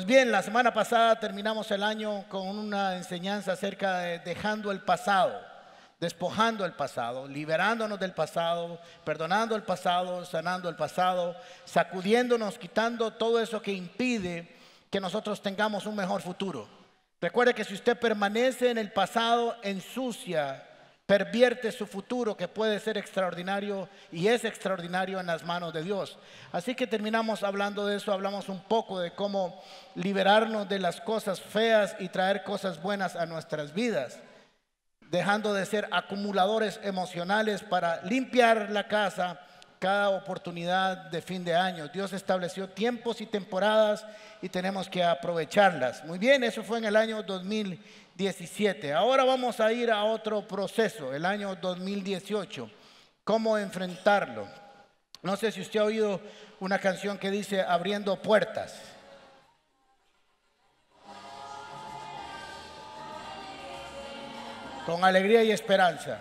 Pues bien, la semana pasada terminamos el año con una enseñanza acerca de dejando el pasado, despojando el pasado, liberándonos del pasado, perdonando el pasado, sanando el pasado, sacudiéndonos, quitando todo eso que impide que nosotros tengamos un mejor futuro. Recuerde que si usted permanece en el pasado, ensucia pervierte su futuro que puede ser extraordinario y es extraordinario en las manos de Dios. Así que terminamos hablando de eso, hablamos un poco de cómo liberarnos de las cosas feas y traer cosas buenas a nuestras vidas, dejando de ser acumuladores emocionales para limpiar la casa cada oportunidad de fin de año. Dios estableció tiempos y temporadas y tenemos que aprovecharlas. Muy bien, eso fue en el año 2000 17. Ahora vamos a ir a otro proceso, el año 2018. ¿Cómo enfrentarlo? No sé si usted ha oído una canción que dice abriendo puertas. Con alegría y esperanza.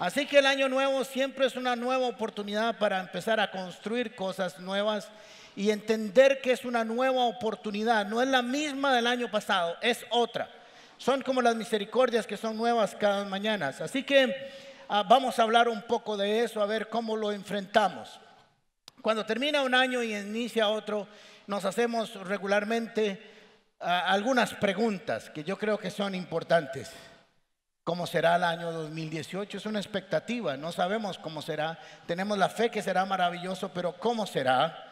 Así que el año nuevo siempre es una nueva oportunidad para empezar a construir cosas nuevas y entender que es una nueva oportunidad. No es la misma del año pasado, es otra. Son como las misericordias que son nuevas cada mañana. Así que ah, vamos a hablar un poco de eso, a ver cómo lo enfrentamos. Cuando termina un año y inicia otro, nos hacemos regularmente ah, algunas preguntas que yo creo que son importantes. ¿Cómo será el año 2018? Es una expectativa, no sabemos cómo será. Tenemos la fe que será maravilloso, pero ¿cómo será?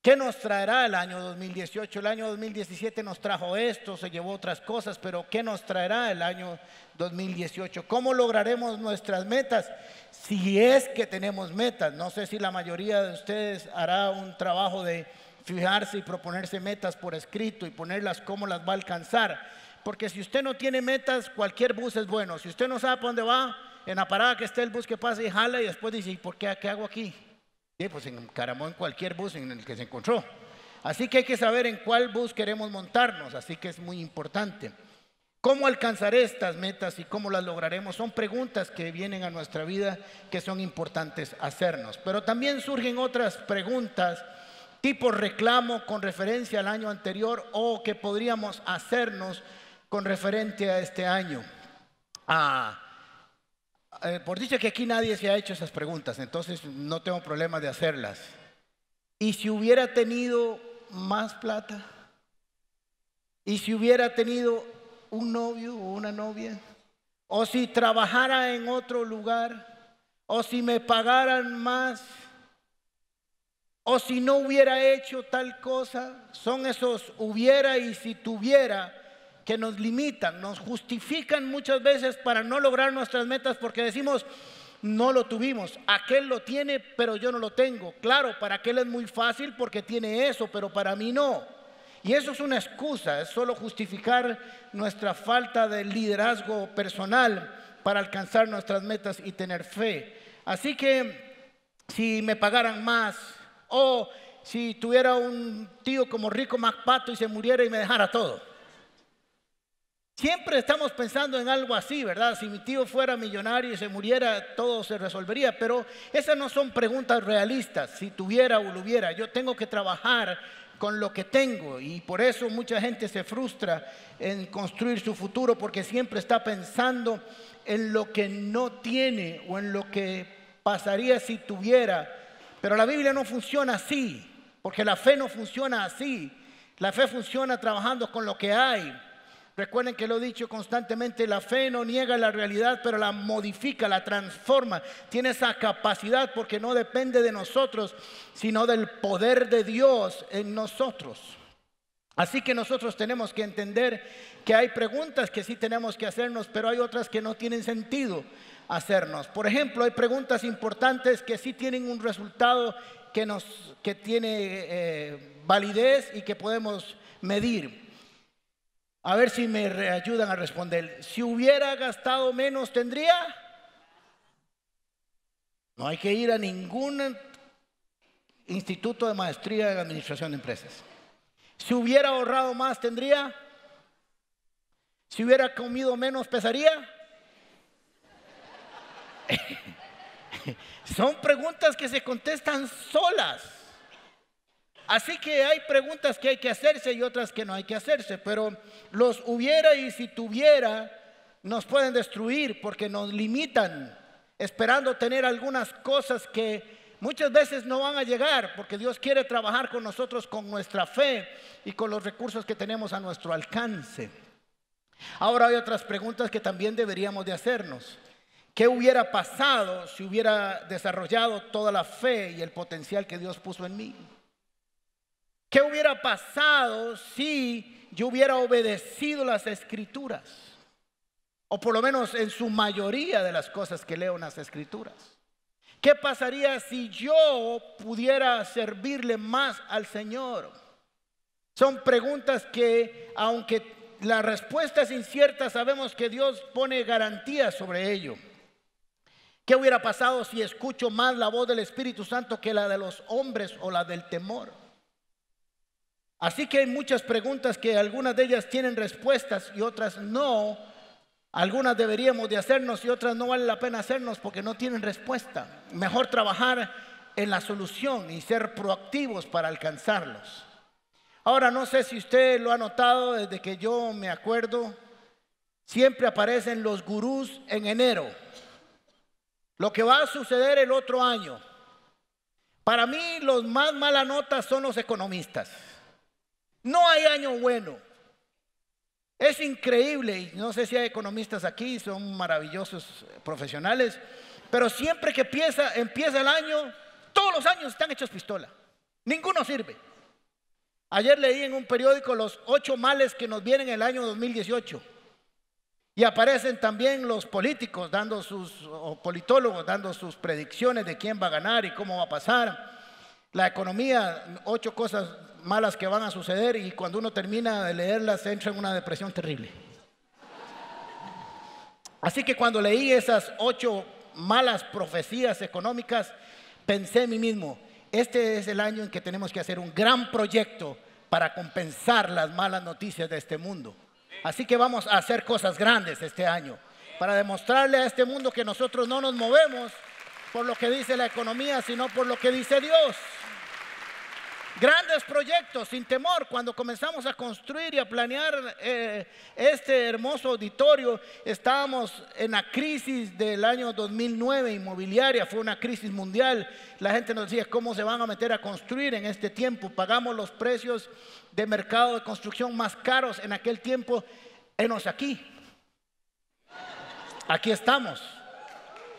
¿Qué nos traerá el año 2018? El año 2017 nos trajo esto, se llevó otras cosas, pero ¿qué nos traerá el año 2018? ¿Cómo lograremos nuestras metas? Si es que tenemos metas, no sé si la mayoría de ustedes hará un trabajo de fijarse y proponerse metas por escrito y ponerlas cómo las va a alcanzar. Porque si usted no tiene metas, cualquier bus es bueno. Si usted no sabe para dónde va, en la parada que esté el bus que pasa y jala y después dice, ¿y por qué, qué hago aquí? Sí, pues encaramó en cualquier bus en el que se encontró. Así que hay que saber en cuál bus queremos montarnos, así que es muy importante. ¿Cómo alcanzar estas metas y cómo las lograremos? Son preguntas que vienen a nuestra vida que son importantes hacernos. Pero también surgen otras preguntas tipo reclamo con referencia al año anterior o que podríamos hacernos con referente a este año. Ah, eh, por dicho que aquí nadie se ha hecho esas preguntas, entonces no tengo problema de hacerlas. ¿Y si hubiera tenido más plata? ¿Y si hubiera tenido un novio o una novia? ¿O si trabajara en otro lugar? ¿O si me pagaran más? ¿O si no hubiera hecho tal cosa? Son esos hubiera y si tuviera que nos limitan, nos justifican muchas veces para no lograr nuestras metas porque decimos, no lo tuvimos, aquel lo tiene, pero yo no lo tengo. Claro, para aquel es muy fácil porque tiene eso, pero para mí no. Y eso es una excusa, es solo justificar nuestra falta de liderazgo personal para alcanzar nuestras metas y tener fe. Así que si me pagaran más o si tuviera un tío como Rico MacPato y se muriera y me dejara todo. Siempre estamos pensando en algo así, ¿verdad? Si mi tío fuera millonario y se muriera, todo se resolvería. Pero esas no son preguntas realistas, si tuviera o lo hubiera. Yo tengo que trabajar con lo que tengo y por eso mucha gente se frustra en construir su futuro porque siempre está pensando en lo que no tiene o en lo que pasaría si tuviera. Pero la Biblia no funciona así, porque la fe no funciona así. La fe funciona trabajando con lo que hay. Recuerden que lo he dicho constantemente, la fe no niega la realidad, pero la modifica, la transforma. Tiene esa capacidad porque no depende de nosotros, sino del poder de Dios en nosotros. Así que nosotros tenemos que entender que hay preguntas que sí tenemos que hacernos, pero hay otras que no tienen sentido hacernos. Por ejemplo, hay preguntas importantes que sí tienen un resultado que, nos, tiene eh, validez y que podemos medir. A ver si me ayudan a responder. Si hubiera gastado menos, ¿tendría? No hay que ir a ningún instituto de maestría de administración de empresas. Si hubiera ahorrado más, ¿tendría? Si hubiera comido menos, ¿pesaría? Son preguntas que se contestan solas. Así que hay preguntas que hay que hacerse y otras que no hay que hacerse, pero los hubiera y si tuviera nos pueden destruir porque nos limitan, esperando tener algunas cosas que muchas veces no van a llegar, porque Dios quiere trabajar con nosotros con nuestra fe y con los recursos que tenemos a nuestro alcance. Ahora hay otras preguntas que también deberíamos de hacernos. ¿Qué hubiera pasado si hubiera desarrollado toda la fe y el potencial que Dios puso en mí? ¿Qué hubiera pasado si yo hubiera obedecido las escrituras? O por lo menos en su mayoría de las cosas que leo en las escrituras. ¿Qué pasaría si yo pudiera servirle más al Señor? Son preguntas que, aunque la respuesta es incierta, sabemos que Dios pone garantías sobre ello. ¿Qué hubiera pasado si escucho más la voz del Espíritu Santo que la de los hombres o la del temor? Así que hay muchas preguntas que algunas de ellas tienen respuestas y otras no. Algunas deberíamos de hacernos y otras no vale la pena hacernos porque no tienen respuesta. Mejor trabajar en la solución y ser proactivos para alcanzarlos. Ahora no sé si usted lo ha notado desde que yo me acuerdo, siempre aparecen los gurús en enero. Lo que va a suceder el otro año. Para mí los más mala nota son los economistas. No hay año bueno. Es increíble, y no sé si hay economistas aquí, son maravillosos profesionales, pero siempre que empieza, empieza el año, todos los años están hechos pistola. Ninguno sirve. Ayer leí en un periódico los ocho males que nos vienen en el año 2018. Y aparecen también los políticos dando sus, o politólogos dando sus predicciones de quién va a ganar y cómo va a pasar. La economía, ocho cosas malas que van a suceder y cuando uno termina de leerlas entra en una depresión terrible. Así que cuando leí esas ocho malas profecías económicas, pensé en mí mismo, este es el año en que tenemos que hacer un gran proyecto para compensar las malas noticias de este mundo. Así que vamos a hacer cosas grandes este año para demostrarle a este mundo que nosotros no nos movemos por lo que dice la economía, sino por lo que dice Dios. Grandes proyectos, sin temor. Cuando comenzamos a construir y a planear eh, este hermoso auditorio, estábamos en la crisis del año 2009 inmobiliaria, fue una crisis mundial. La gente nos decía, ¿cómo se van a meter a construir en este tiempo? Pagamos los precios de mercado de construcción más caros en aquel tiempo. Enos aquí. Aquí estamos.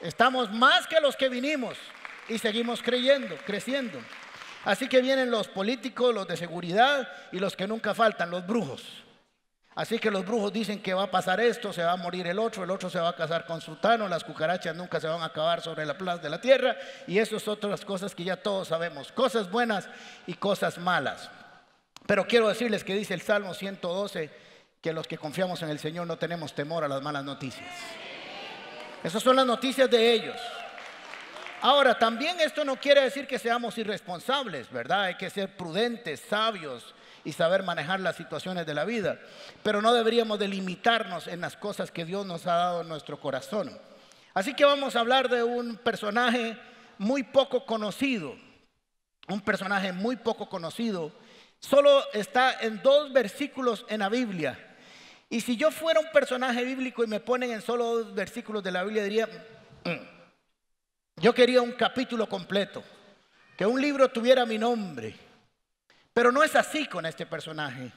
Estamos más que los que vinimos y seguimos creyendo, creciendo. Así que vienen los políticos, los de seguridad y los que nunca faltan, los brujos. Así que los brujos dicen que va a pasar esto, se va a morir el otro, el otro se va a casar con sultano, las cucarachas nunca se van a acabar sobre la plaza de la tierra y eso es otras cosas que ya todos sabemos, cosas buenas y cosas malas. Pero quiero decirles que dice el Salmo 112 que los que confiamos en el Señor no tenemos temor a las malas noticias. Esas son las noticias de ellos. Ahora, también esto no quiere decir que seamos irresponsables, ¿verdad? Hay que ser prudentes, sabios y saber manejar las situaciones de la vida. Pero no deberíamos delimitarnos en las cosas que Dios nos ha dado en nuestro corazón. Así que vamos a hablar de un personaje muy poco conocido. Un personaje muy poco conocido. Solo está en dos versículos en la Biblia. Y si yo fuera un personaje bíblico y me ponen en solo dos versículos de la Biblia, diría... Mm, yo quería un capítulo completo, que un libro tuviera mi nombre, pero no es así con este personaje.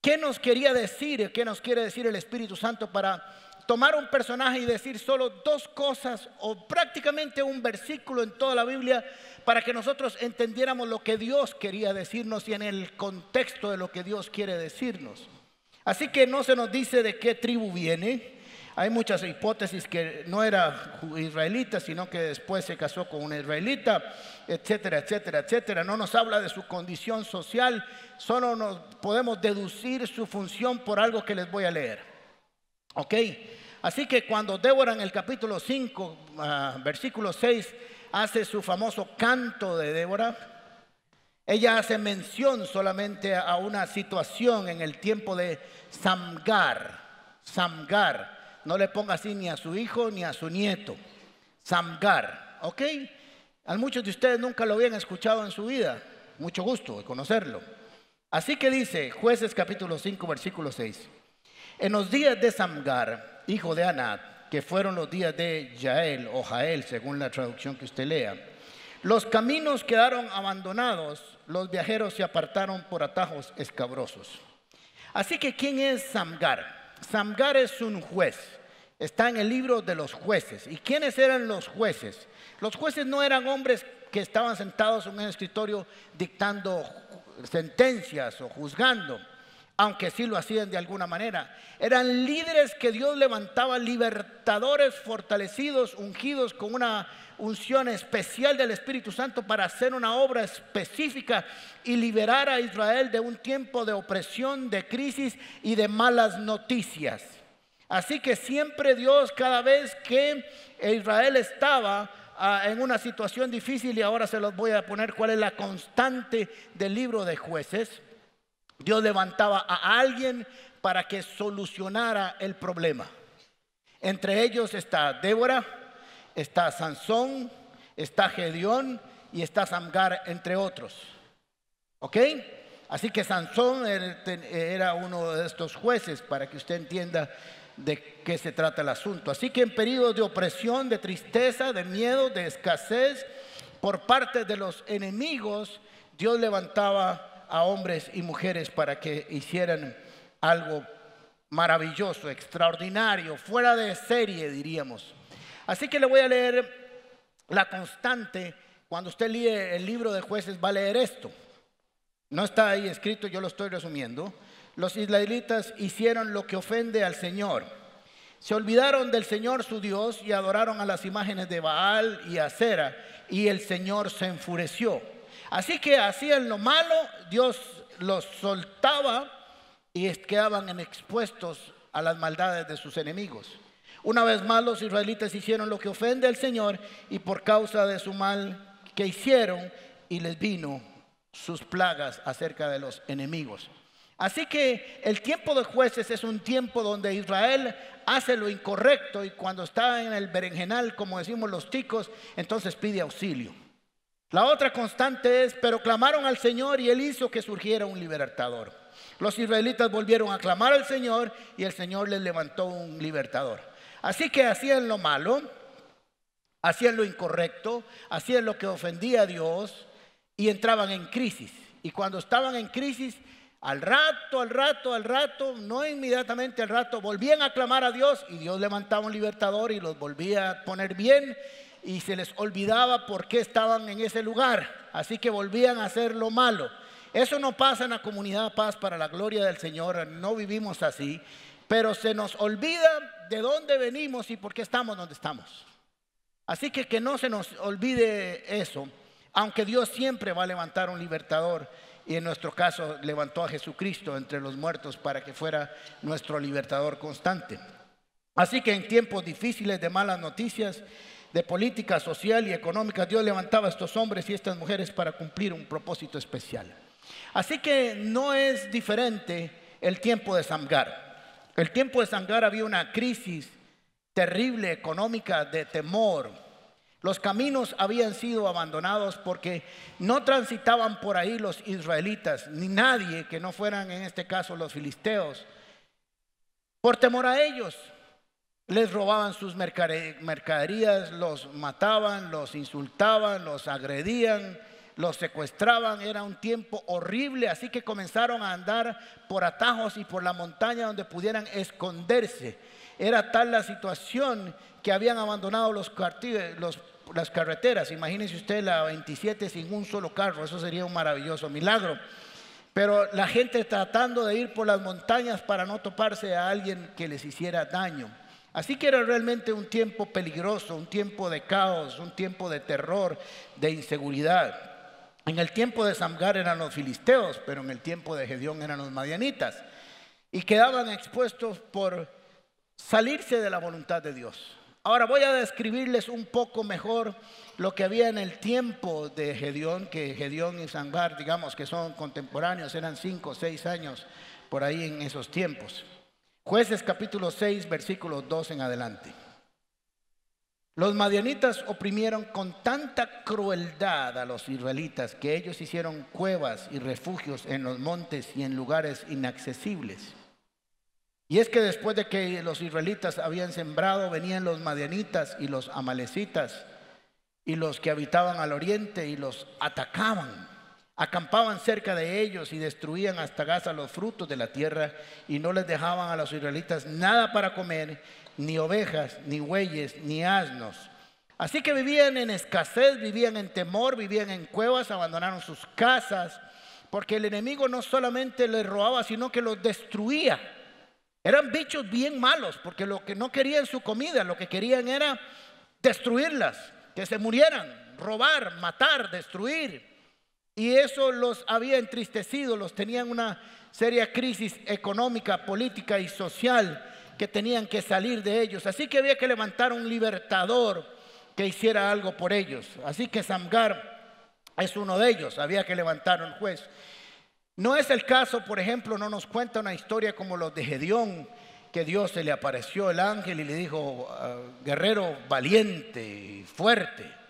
¿Qué nos quería decir? ¿Qué nos quiere decir el Espíritu Santo para tomar un personaje y decir solo dos cosas o prácticamente un versículo en toda la Biblia para que nosotros entendiéramos lo que Dios quería decirnos y en el contexto de lo que Dios quiere decirnos? Así que no se nos dice de qué tribu viene, hay muchas hipótesis que no era israelita, sino que después se casó con una israelita, etcétera, etcétera, etcétera. No nos habla de su condición social, solo nos podemos deducir su función por algo que les voy a leer. ¿Ok? Así que cuando Débora en el capítulo 5, ah, versículo 6, hace su famoso canto de Débora, ella hace mención solamente a una situación en el tiempo de Samgar. Samgar no le ponga así ni a su hijo ni a su nieto. Samgar, ¿ok? A muchos de ustedes nunca lo habían escuchado en su vida. Mucho gusto de conocerlo. Así que dice jueces capítulo 5 versículo 6. En los días de Samgar, hijo de Anat, que fueron los días de Jael o Jael, según la traducción que usted lea, los caminos quedaron abandonados, los viajeros se apartaron por atajos escabrosos. Así que, ¿quién es Samgar? Samgar es un juez. Está en el libro de los jueces. ¿Y quiénes eran los jueces? Los jueces no eran hombres que estaban sentados en un escritorio dictando sentencias o juzgando, aunque sí lo hacían de alguna manera. Eran líderes que Dios levantaba, libertadores fortalecidos, ungidos con una unción especial del Espíritu Santo para hacer una obra específica y liberar a Israel de un tiempo de opresión, de crisis y de malas noticias. Así que siempre Dios, cada vez que Israel estaba ah, en una situación difícil, y ahora se los voy a poner cuál es la constante del libro de jueces, Dios levantaba a alguien para que solucionara el problema. Entre ellos está Débora, está Sansón, está Gedeón y está Samgar, entre otros. ¿Ok? Así que Sansón era uno de estos jueces para que usted entienda de qué se trata el asunto. Así que en periodos de opresión, de tristeza, de miedo, de escasez por parte de los enemigos, Dios levantaba a hombres y mujeres para que hicieran algo maravilloso, extraordinario, fuera de serie, diríamos. Así que le voy a leer la constante. Cuando usted lee el libro de jueces va a leer esto. No está ahí escrito, yo lo estoy resumiendo. Los israelitas hicieron lo que ofende al Señor. Se olvidaron del Señor su Dios y adoraron a las imágenes de Baal y Acera y el Señor se enfureció. Así que hacían lo malo, Dios los soltaba y quedaban expuestos a las maldades de sus enemigos. Una vez más los israelitas hicieron lo que ofende al Señor y por causa de su mal que hicieron y les vino sus plagas acerca de los enemigos. Así que el tiempo de jueces es un tiempo donde Israel hace lo incorrecto y cuando está en el berenjenal, como decimos los ticos, entonces pide auxilio. La otra constante es, pero clamaron al Señor y él hizo que surgiera un libertador. Los israelitas volvieron a clamar al Señor y el Señor les levantó un libertador. Así que hacían lo malo, hacían lo incorrecto, hacían lo que ofendía a Dios y entraban en crisis. Y cuando estaban en crisis, al rato, al rato, al rato, no inmediatamente al rato, volvían a clamar a Dios y Dios levantaba un libertador y los volvía a poner bien y se les olvidaba por qué estaban en ese lugar. Así que volvían a hacer lo malo. Eso no pasa en la comunidad Paz para la gloria del Señor, no vivimos así, pero se nos olvida de dónde venimos y por qué estamos donde estamos. Así que que no se nos olvide eso, aunque Dios siempre va a levantar un libertador y en nuestro caso levantó a Jesucristo entre los muertos para que fuera nuestro libertador constante. Así que en tiempos difíciles de malas noticias, de política social y económica, Dios levantaba a estos hombres y estas mujeres para cumplir un propósito especial. Así que no es diferente el tiempo de Samgar. El tiempo de Sangar había una crisis terrible económica de temor. Los caminos habían sido abandonados porque no transitaban por ahí los israelitas, ni nadie que no fueran en este caso los filisteos. Por temor a ellos, les robaban sus mercaderías, los mataban, los insultaban, los agredían los secuestraban, era un tiempo horrible, así que comenzaron a andar por atajos y por la montaña donde pudieran esconderse. Era tal la situación que habían abandonado los, las carreteras. Imagínense usted la 27 sin un solo carro, eso sería un maravilloso milagro. Pero la gente tratando de ir por las montañas para no toparse a alguien que les hiciera daño. Así que era realmente un tiempo peligroso, un tiempo de caos, un tiempo de terror, de inseguridad. En el tiempo de Samgar eran los filisteos, pero en el tiempo de Gedeón eran los madianitas. Y quedaban expuestos por salirse de la voluntad de Dios. Ahora voy a describirles un poco mejor lo que había en el tiempo de Gedeón, que Gedeón y Samgar, digamos que son contemporáneos, eran cinco o seis años por ahí en esos tiempos. Jueces capítulo 6, versículos 2 en adelante. Los madianitas oprimieron con tanta crueldad a los israelitas que ellos hicieron cuevas y refugios en los montes y en lugares inaccesibles. Y es que después de que los israelitas habían sembrado, venían los madianitas y los amalecitas y los que habitaban al oriente y los atacaban. Acampaban cerca de ellos y destruían hasta Gaza los frutos de la tierra y no les dejaban a los israelitas nada para comer, ni ovejas, ni bueyes, ni asnos. Así que vivían en escasez, vivían en temor, vivían en cuevas, abandonaron sus casas, porque el enemigo no solamente les robaba, sino que los destruía. Eran bichos bien malos, porque lo que no querían su comida, lo que querían era destruirlas, que se murieran, robar, matar, destruir. Y eso los había entristecido, los tenían una seria crisis económica, política y social que tenían que salir de ellos. Así que había que levantar un libertador que hiciera algo por ellos. Así que Samgar es uno de ellos, había que levantar un juez. No es el caso, por ejemplo, no nos cuenta una historia como los de Gedeón, que Dios se le apareció el ángel y le dijo, ah, guerrero valiente y fuerte.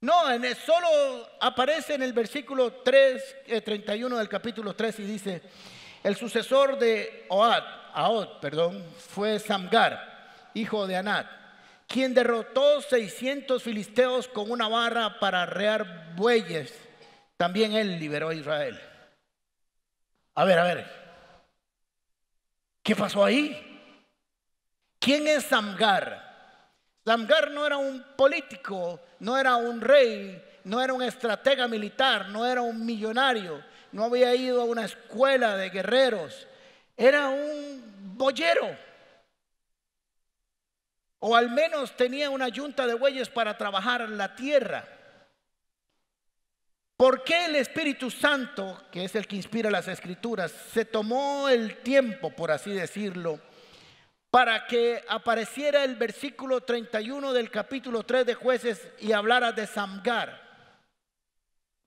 No, en solo aparece en el versículo 3, 31 eh, del capítulo 3 y dice, el sucesor de Oad, perdón, fue Samgar, hijo de Anat, quien derrotó 600 filisteos con una barra para arrear bueyes. También él liberó a Israel. A ver, a ver. ¿Qué pasó ahí? ¿Quién es Samgar? Samgar no era un político, no era un rey, no era un estratega militar, no era un millonario, no había ido a una escuela de guerreros, era un boyero. O al menos tenía una yunta de bueyes para trabajar la tierra. ¿Por qué el Espíritu Santo, que es el que inspira las escrituras, se tomó el tiempo, por así decirlo, para que apareciera el versículo 31 del capítulo 3 de jueces y hablara de Samgar.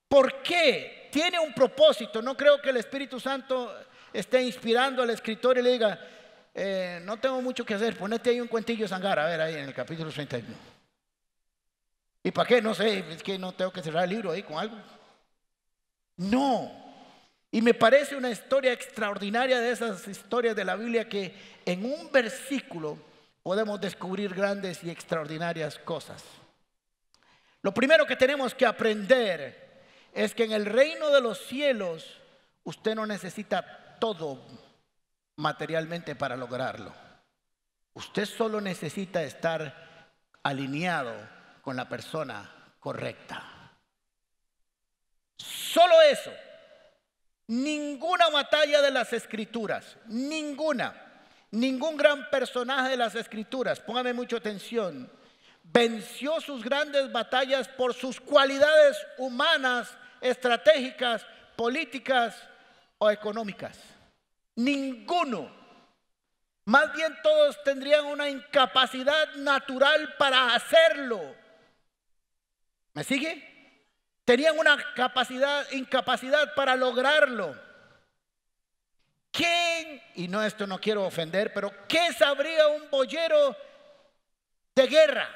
¿Por qué? Tiene un propósito. No creo que el Espíritu Santo esté inspirando al escritor y le diga, eh, no tengo mucho que hacer, ponete ahí un cuentillo de Samgar, a ver ahí en el capítulo 31. ¿Y para qué? No sé, es que no tengo que cerrar el libro ahí con algo. No, y me parece una historia extraordinaria de esas historias de la Biblia que en un versículo podemos descubrir grandes y extraordinarias cosas. Lo primero que tenemos que aprender es que en el reino de los cielos usted no necesita todo materialmente para lograrlo. Usted solo necesita estar alineado con la persona correcta. Solo eso. Ninguna batalla de las escrituras, ninguna, ningún gran personaje de las escrituras, póngame mucha atención, venció sus grandes batallas por sus cualidades humanas, estratégicas, políticas o económicas. Ninguno. Más bien todos tendrían una incapacidad natural para hacerlo. ¿Me sigue? Tenían una capacidad, incapacidad para lograrlo. ¿Quién, y no esto no quiero ofender, pero qué sabría un boyero de guerra?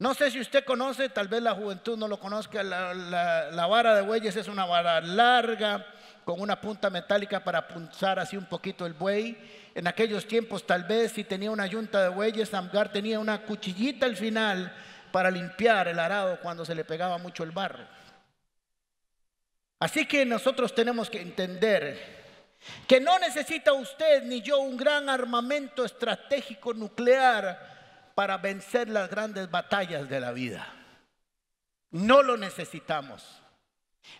No sé si usted conoce, tal vez la juventud no lo conozca, la, vara de bueyes es una vara larga con una punta metálica para punzar así un poquito el buey. En aquellos tiempos tal vez si tenía una yunta de bueyes, Amgar tenía una cuchillita al final para limpiar el arado cuando se le pegaba mucho el barro. Así que nosotros tenemos que entender que no necesita usted ni yo un gran armamento estratégico nuclear para vencer las grandes batallas de la vida. No lo necesitamos.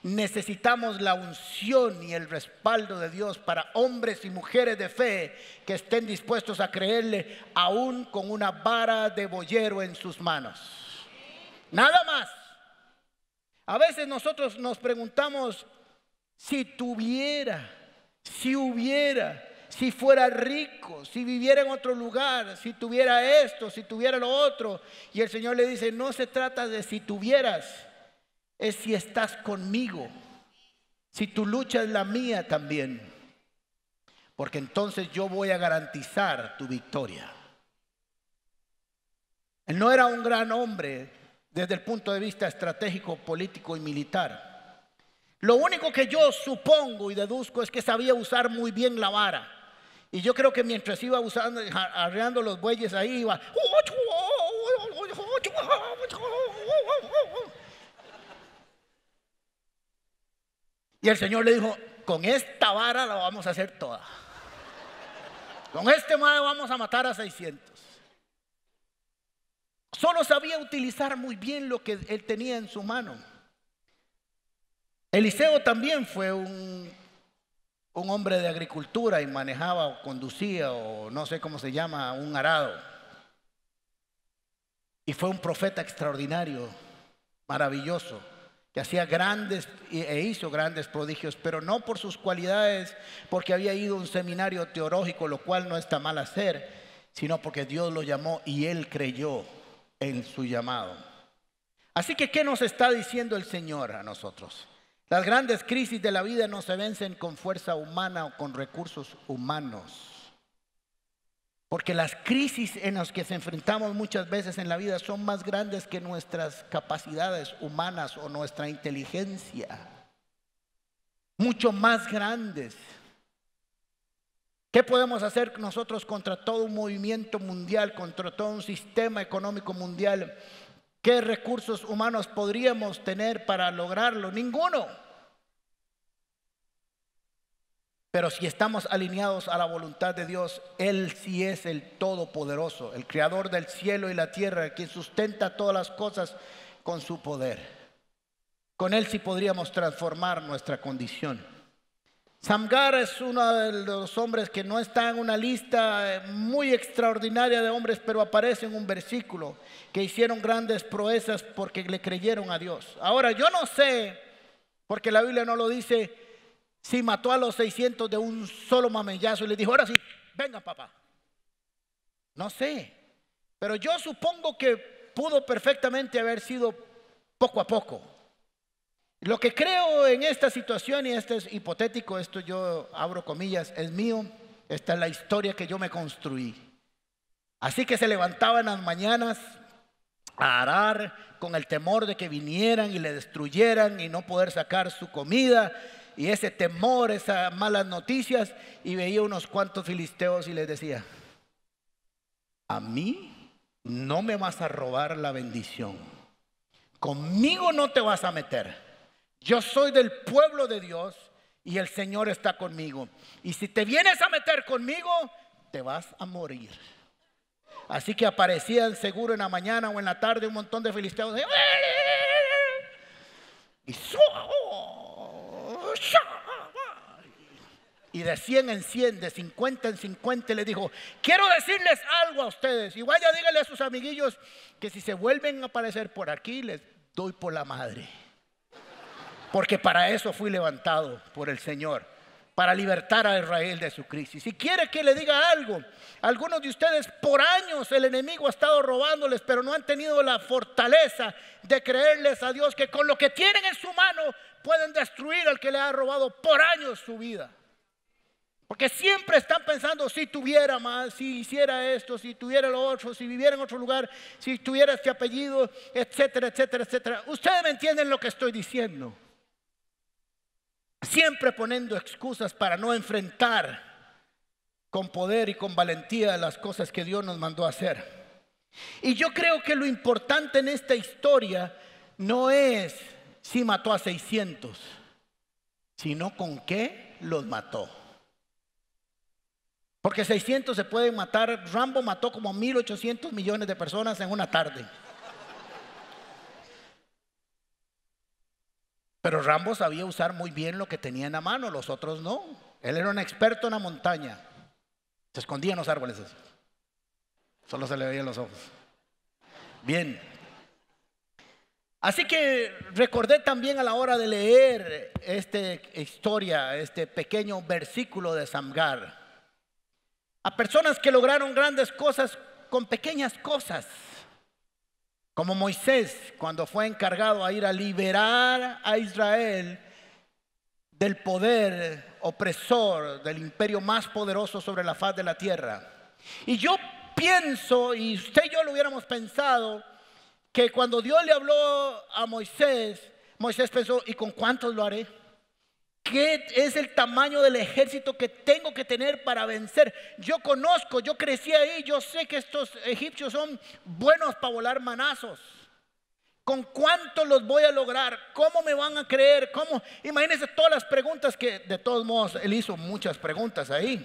Necesitamos la unción y el respaldo de Dios para hombres y mujeres de fe que estén dispuestos a creerle aún con una vara de boyero en sus manos. Nada más. A veces nosotros nos preguntamos si tuviera, si hubiera, si fuera rico, si viviera en otro lugar, si tuviera esto, si tuviera lo otro. Y el Señor le dice, no se trata de si tuvieras, es si estás conmigo, si tu lucha es la mía también. Porque entonces yo voy a garantizar tu victoria. Él no era un gran hombre desde el punto de vista estratégico, político y militar. Lo único que yo supongo y deduzco es que sabía usar muy bien la vara. Y yo creo que mientras iba usando, arreando los bueyes ahí, iba. Y el Señor le dijo: Con esta vara la vamos a hacer toda. Con este madre vamos a matar a 600. Solo sabía utilizar muy bien lo que él tenía en su mano. Eliseo también fue un un hombre de agricultura y manejaba o conducía o no sé cómo se llama, un arado. Y fue un profeta extraordinario, maravilloso, que hacía grandes e hizo grandes prodigios, pero no por sus cualidades, porque había ido a un seminario teológico, lo cual no está mal hacer, sino porque Dios lo llamó y él creyó en su llamado. Así que, ¿qué nos está diciendo el Señor a nosotros? Las grandes crisis de la vida no se vencen con fuerza humana o con recursos humanos. Porque las crisis en las que se enfrentamos muchas veces en la vida son más grandes que nuestras capacidades humanas o nuestra inteligencia. Mucho más grandes. ¿Qué podemos hacer nosotros contra todo un movimiento mundial, contra todo un sistema económico mundial ¿Qué recursos humanos podríamos tener para lograrlo? Ninguno. Pero si estamos alineados a la voluntad de Dios, Él sí es el Todopoderoso, el Creador del cielo y la tierra, quien sustenta todas las cosas con su poder. Con Él sí podríamos transformar nuestra condición. Samgar es uno de los hombres que no está en una lista muy extraordinaria de hombres, pero aparece en un versículo que hicieron grandes proezas porque le creyeron a Dios. Ahora, yo no sé, porque la Biblia no lo dice, si mató a los 600 de un solo mamellazo y le dijo, ahora sí, venga papá. No sé, pero yo supongo que pudo perfectamente haber sido poco a poco. Lo que creo en esta situación, y esto es hipotético, esto yo abro comillas, es mío, esta es la historia que yo me construí. Así que se levantaba en las mañanas a arar con el temor de que vinieran y le destruyeran y no poder sacar su comida y ese temor, esas malas noticias y veía unos cuantos filisteos y les decía, a mí no me vas a robar la bendición, conmigo no te vas a meter. Yo soy del pueblo de Dios y el Señor está conmigo. Y si te vienes a meter conmigo, te vas a morir. Así que aparecían seguro en la mañana o en la tarde un montón de filisteos. y, de 100 en 100, de 50 en 50, le dijo, quiero decirles algo a ustedes. Y vaya, dígale a sus amiguillos que si se vuelven a aparecer por aquí, les doy por la madre. Porque para eso fui levantado por el Señor, para libertar a Israel de su crisis. Si quiere que le diga algo, algunos de ustedes por años el enemigo ha estado robándoles, pero no han tenido la fortaleza de creerles a Dios que con lo que tienen en su mano pueden destruir al que le ha robado por años su vida. Porque siempre están pensando si tuviera más, si hiciera esto, si tuviera lo otro, si viviera en otro lugar, si tuviera este apellido, etcétera, etcétera, etcétera. Ustedes me entienden lo que estoy diciendo siempre poniendo excusas para no enfrentar con poder y con valentía las cosas que Dios nos mandó a hacer. Y yo creo que lo importante en esta historia no es si mató a 600, sino con qué los mató. Porque 600 se pueden matar, Rambo mató como 1.800 millones de personas en una tarde. Pero Rambo sabía usar muy bien lo que tenía en la mano, los otros no. Él era un experto en la montaña. Se escondía en los árboles. Solo se le veían los ojos. Bien. Así que recordé también a la hora de leer esta historia, este pequeño versículo de Samgar, a personas que lograron grandes cosas con pequeñas cosas. Como Moisés cuando fue encargado a ir a liberar a Israel del poder opresor del imperio más poderoso sobre la faz de la tierra. Y yo pienso, y usted y yo lo hubiéramos pensado, que cuando Dios le habló a Moisés, Moisés pensó, ¿y con cuántos lo haré? ¿Qué es el tamaño del ejército que tengo que tener para vencer? Yo conozco, yo crecí ahí, yo sé que estos egipcios son buenos para volar manazos. ¿Con cuánto los voy a lograr? ¿Cómo me van a creer? ¿Cómo? Imagínense todas las preguntas que, de todos modos, él hizo muchas preguntas ahí.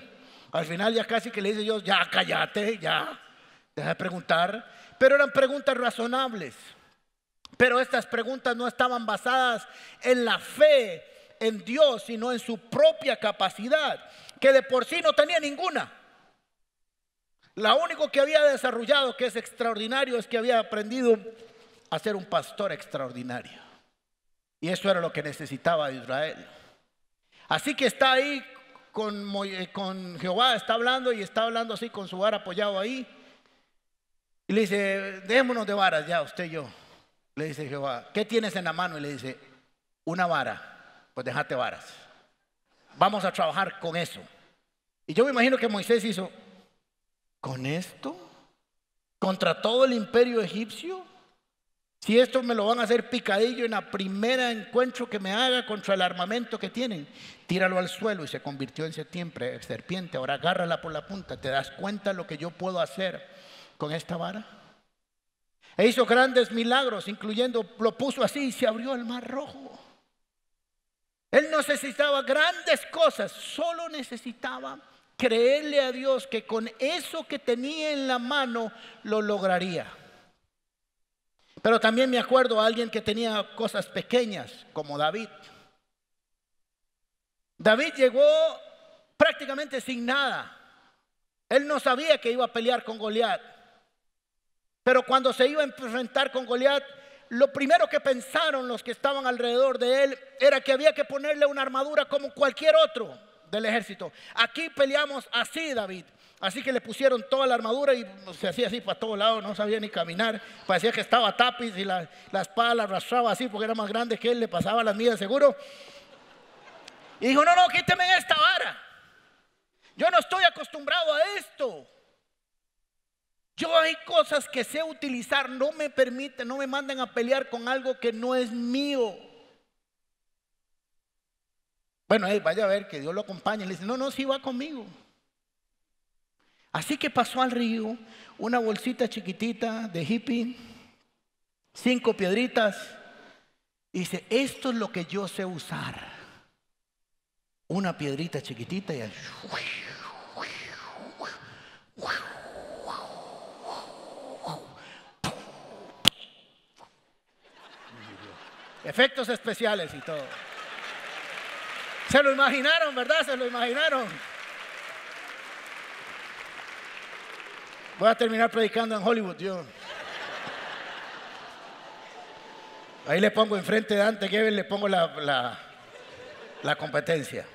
Al final ya casi que le dice Dios, ya cállate, ya, deja de preguntar. Pero eran preguntas razonables. Pero estas preguntas no estaban basadas en la fe en Dios, sino en su propia capacidad, que de por sí no tenía ninguna. La único que había desarrollado, que es extraordinario, es que había aprendido a ser un pastor extraordinario. Y eso era lo que necesitaba Israel. Así que está ahí con, eh, con Jehová, está hablando y está hablando así con su vara apoyado ahí. Y le dice, démonos de varas ya, usted y yo. Le dice Jehová, ¿qué tienes en la mano? Y le dice, una vara pues déjate varas. Vamos a trabajar con eso. Y yo me imagino que Moisés hizo, ¿con esto? ¿Contra todo el imperio egipcio? Si esto me lo van a hacer picadillo en la primera encuentro que me haga contra el armamento que tienen, tíralo al suelo y se convirtió en serpiente, serpiente. Ahora agárrala por la punta. ¿Te das cuenta lo que yo puedo hacer con esta vara? E hizo grandes milagros, incluyendo, lo puso así y se abrió el mar rojo. Él no necesitaba grandes cosas, solo necesitaba creerle a Dios que con eso que tenía en la mano lo lograría. Pero también me acuerdo a alguien que tenía cosas pequeñas, como David. David llegó prácticamente sin nada. Él no sabía que iba a pelear con Goliat. Pero cuando se iba a enfrentar con Goliat, lo primero que pensaron los que estaban alrededor de él era que había que ponerle una armadura como cualquier otro del ejército. Aquí peleamos así, David. Así que le pusieron toda la armadura y se hacía así para todos lados, no sabía ni caminar. Parecía que estaba tapiz y la, espada la arrastraba así porque era más grande que él, le pasaba las mías seguro. Y dijo, no, no, quíteme esta vara. Yo no estoy acostumbrado a esto. Yo hay cosas que sé utilizar, no me permiten, no me mandan a pelear con algo que no es mío. Bueno, vaya a ver que Dios lo acompañe. Le dice, no, no, sí va conmigo. Así que pasó al río, una bolsita chiquitita de hippie, cinco piedritas. Y dice, esto es lo que yo sé usar. Una piedrita chiquitita y... Efectos especiales y todo. Se lo imaginaron, ¿verdad? Se lo imaginaron. Voy a terminar predicando en Hollywood, yo. Ahí le pongo enfrente de Dante Gebel, le pongo la, la, la competencia.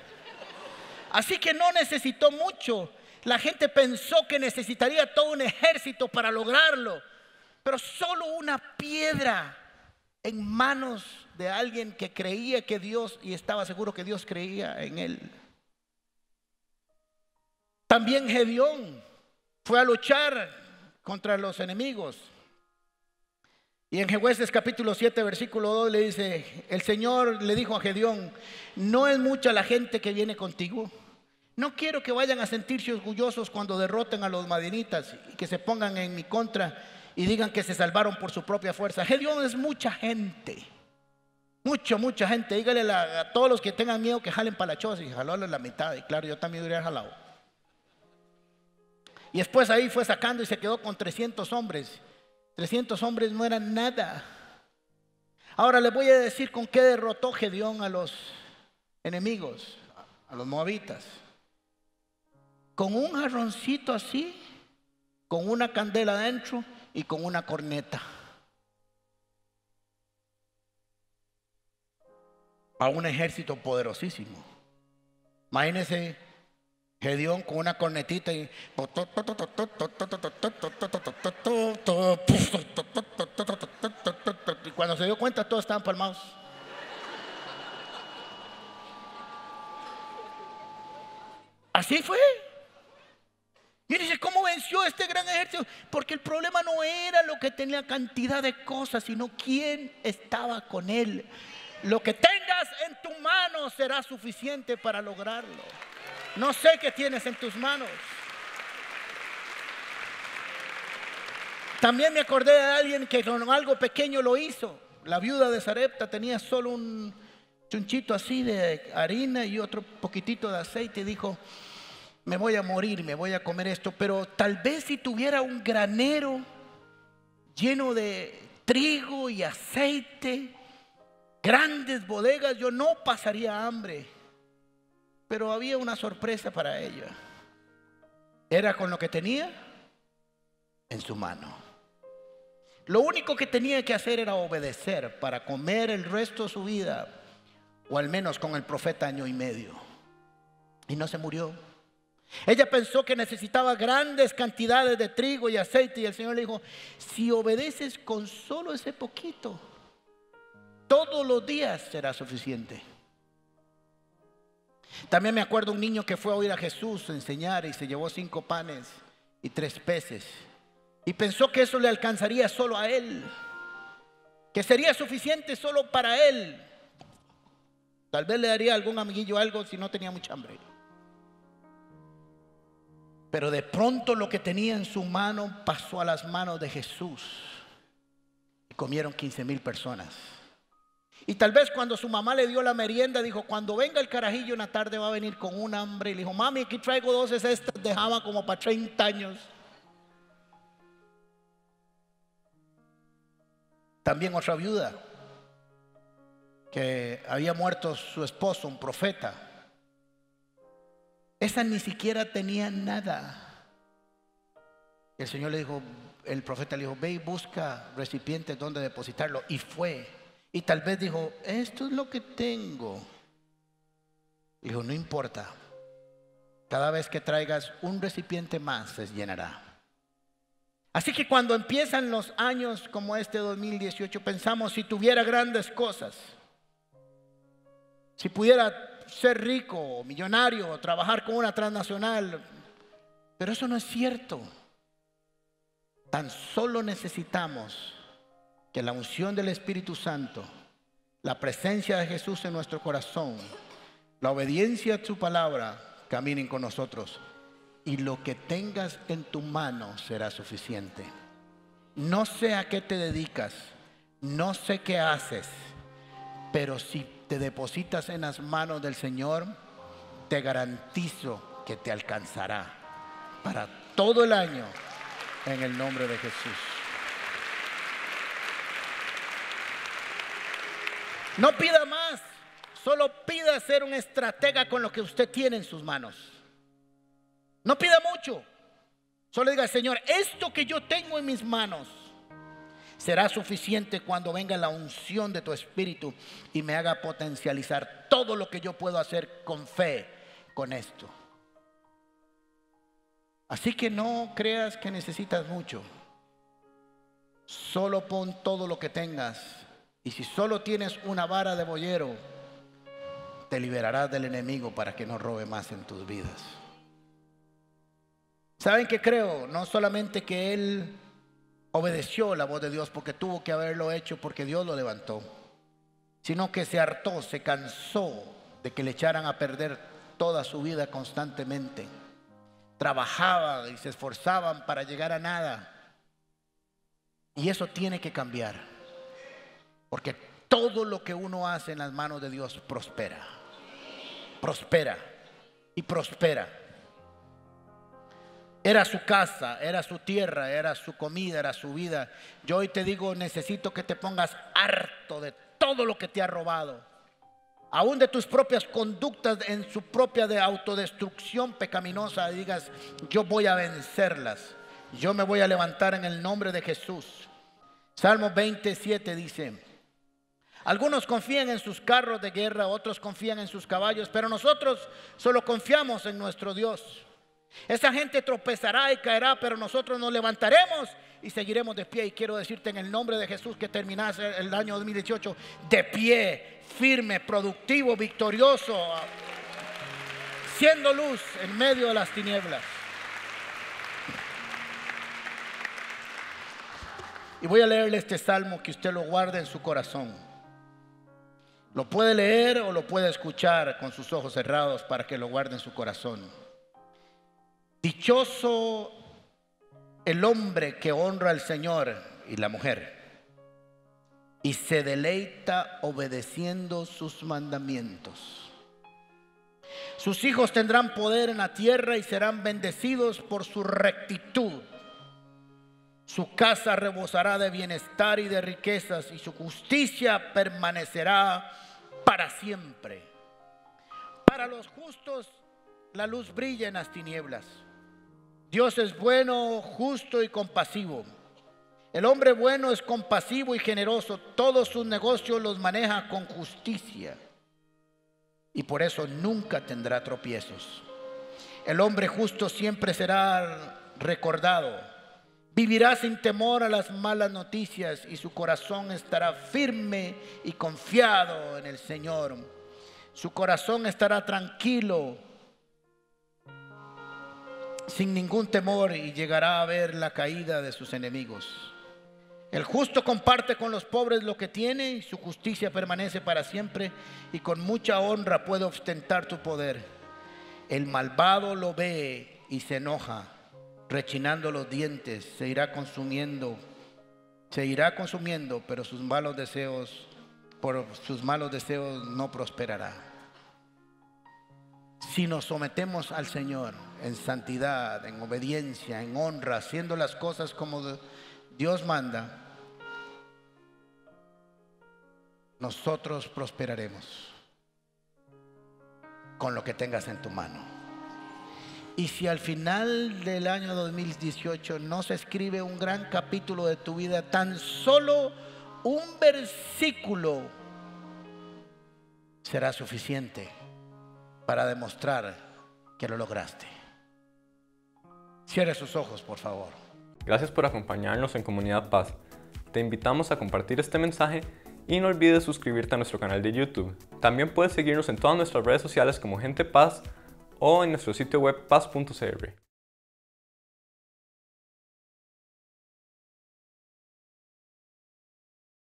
Así que no necesitó mucho. La gente pensó que necesitaría todo un ejército para lograrlo, pero solo una piedra en manos de alguien que creía que Dios y estaba seguro que Dios creía en él. También Gedeón fue a luchar contra los enemigos. Y en Jueces capítulo 7, versículo 2 le dice, el Señor le dijo a Gedeón, no es mucha la gente que viene contigo. No quiero que vayan a sentirse orgullosos cuando derroten a los madinitas y que se pongan en mi contra y digan que se salvaron por su propia fuerza. Gedeón es mucha gente. Mucha, mucha gente. Dígale a todos los que tengan miedo que jalen para la y jaló la mitad. Y claro, yo también hubiera jalado. Y después ahí fue sacando y se quedó con 300 hombres. 300 hombres no eran nada. Ahora les voy a decir con qué derrotó Gedeón a los enemigos, a los moabitas. Con un jarroncito así, con una candela adentro y con una corneta. A un ejército poderosísimo. Imagínense Gedeón con una cornetita y cuando se dio cuenta todos estaban palmados. Así fue. Y dice, ¿cómo venció este gran ejército? Porque el problema no era lo que tenía cantidad de cosas, sino quién estaba con él. Lo que tengas en tu mano será suficiente para lograrlo. No sé qué tienes en tus manos. También me acordé de alguien que con algo pequeño lo hizo. La viuda de Sarepta tenía solo un chunchito así de harina y otro poquitito de aceite. Y dijo, me voy a morir, me voy a comer esto. Pero tal vez si tuviera un granero lleno de trigo y aceite, grandes bodegas, yo no pasaría hambre. Pero había una sorpresa para ella. Era con lo que tenía en su mano. Lo único que tenía que hacer era obedecer para comer el resto de su vida, o al menos con el profeta año y medio. Y no se murió. Ella pensó que necesitaba grandes cantidades de trigo y aceite y el Señor le dijo, si obedeces con solo ese poquito, todos los días será suficiente. También me acuerdo un niño que fue a oír a Jesús enseñar y se llevó cinco panes y tres peces. Y pensó que eso le alcanzaría solo a él, que sería suficiente solo para él. Tal vez le daría a algún amiguillo algo si no tenía mucha hambre. Pero de pronto lo que tenía en su mano pasó a las manos de Jesús. Y comieron 15 mil personas. Y tal vez cuando su mamá le dio la merienda, dijo, cuando venga el carajillo una tarde va a venir con un hambre. Y le dijo, mami, aquí traigo dos cestas de jama como para 30 años. También otra viuda que había muerto su esposo, un profeta. Esa ni siquiera tenía nada. El Señor le dijo, el profeta le dijo, ve y busca recipientes donde depositarlo. Y fue. Y tal vez dijo, esto es lo que tengo. Dijo, no importa. Cada vez que traigas un recipiente más, se llenará. Así que cuando empiezan los años como este 2018, pensamos si tuviera grandes cosas, si pudiera ser rico, millonario, trabajar con una transnacional, pero eso no es cierto. Tan solo necesitamos que la unción del Espíritu Santo, la presencia de Jesús en nuestro corazón, la obediencia a su palabra, caminen con nosotros y lo que tengas en tu mano será suficiente. No sé a qué te dedicas, no sé qué haces, pero si te depositas en las manos del Señor, te garantizo que te alcanzará para todo el año en el nombre de Jesús. No pida más, solo pida ser un estratega con lo que usted tiene en sus manos. No pida mucho. Solo diga, Señor, esto que yo tengo en mis manos será suficiente cuando venga la unción de tu Espíritu y me haga potencializar todo lo que yo puedo hacer con fe con esto. Así que no creas que necesitas mucho. Solo pon todo lo que tengas. Y si solo tienes una vara de boyero, te liberarás del enemigo para que no robe más en tus vidas. ¿Saben qué creo? No solamente que él obedeció la voz de Dios porque tuvo que haberlo hecho porque Dios lo levantó, sino que se hartó, se cansó de que le echaran a perder toda su vida constantemente. Trabajaba y se esforzaban para llegar a nada. Y eso tiene que cambiar. Porque todo lo que uno hace en las manos de Dios prospera. Prospera y prospera. Era su casa, era su tierra, era su comida, era su vida. Yo hoy te digo, necesito que te pongas harto de todo lo que te ha robado. Aún de tus propias conductas en su propia de autodestrucción pecaminosa, digas, yo voy a vencerlas. Yo me voy a levantar en el nombre de Jesús. Salmo 27 dice, algunos confían en sus carros de guerra, otros confían en sus caballos, pero nosotros solo confiamos en nuestro Dios. Esa gente tropezará y caerá, pero nosotros nos levantaremos y seguiremos de pie. Y quiero decirte en el nombre de Jesús que terminas el año 2018 de pie, firme, productivo, victorioso, siendo luz en medio de las tinieblas. Y voy a leerle este salmo que usted lo guarde en su corazón. Lo puede leer o lo puede escuchar con sus ojos cerrados para que lo guarde en su corazón. Dichoso el hombre que honra al Señor y la mujer y se deleita obedeciendo sus mandamientos. Sus hijos tendrán poder en la tierra y serán bendecidos por su rectitud. Su casa rebosará de bienestar y de riquezas y su justicia permanecerá para siempre. Para los justos la luz brilla en las tinieblas. Dios es bueno, justo y compasivo. El hombre bueno es compasivo y generoso. Todos sus negocios los maneja con justicia. Y por eso nunca tendrá tropiezos. El hombre justo siempre será recordado. Vivirá sin temor a las malas noticias y su corazón estará firme y confiado en el Señor. Su corazón estará tranquilo sin ningún temor y llegará a ver la caída de sus enemigos. El justo comparte con los pobres lo que tiene y su justicia permanece para siempre y con mucha honra puede ostentar tu poder. El malvado lo ve y se enoja, rechinando los dientes, se irá consumiendo, se irá consumiendo, pero sus malos deseos, por sus malos deseos no prosperará si nos sometemos al Señor en santidad, en obediencia, en honra, haciendo las cosas como Dios manda, nosotros prosperaremos con lo que tengas en tu mano. Y si al final del año 2018 no se escribe un gran capítulo de tu vida, tan solo un versículo será suficiente para demostrar que lo lograste. Cierre sus ojos, por favor. Gracias por acompañarnos en Comunidad Paz. Te invitamos a compartir este mensaje y no olvides suscribirte a nuestro canal de YouTube. También puedes seguirnos en todas nuestras redes sociales como Gente Paz o en nuestro sitio web paz.cr.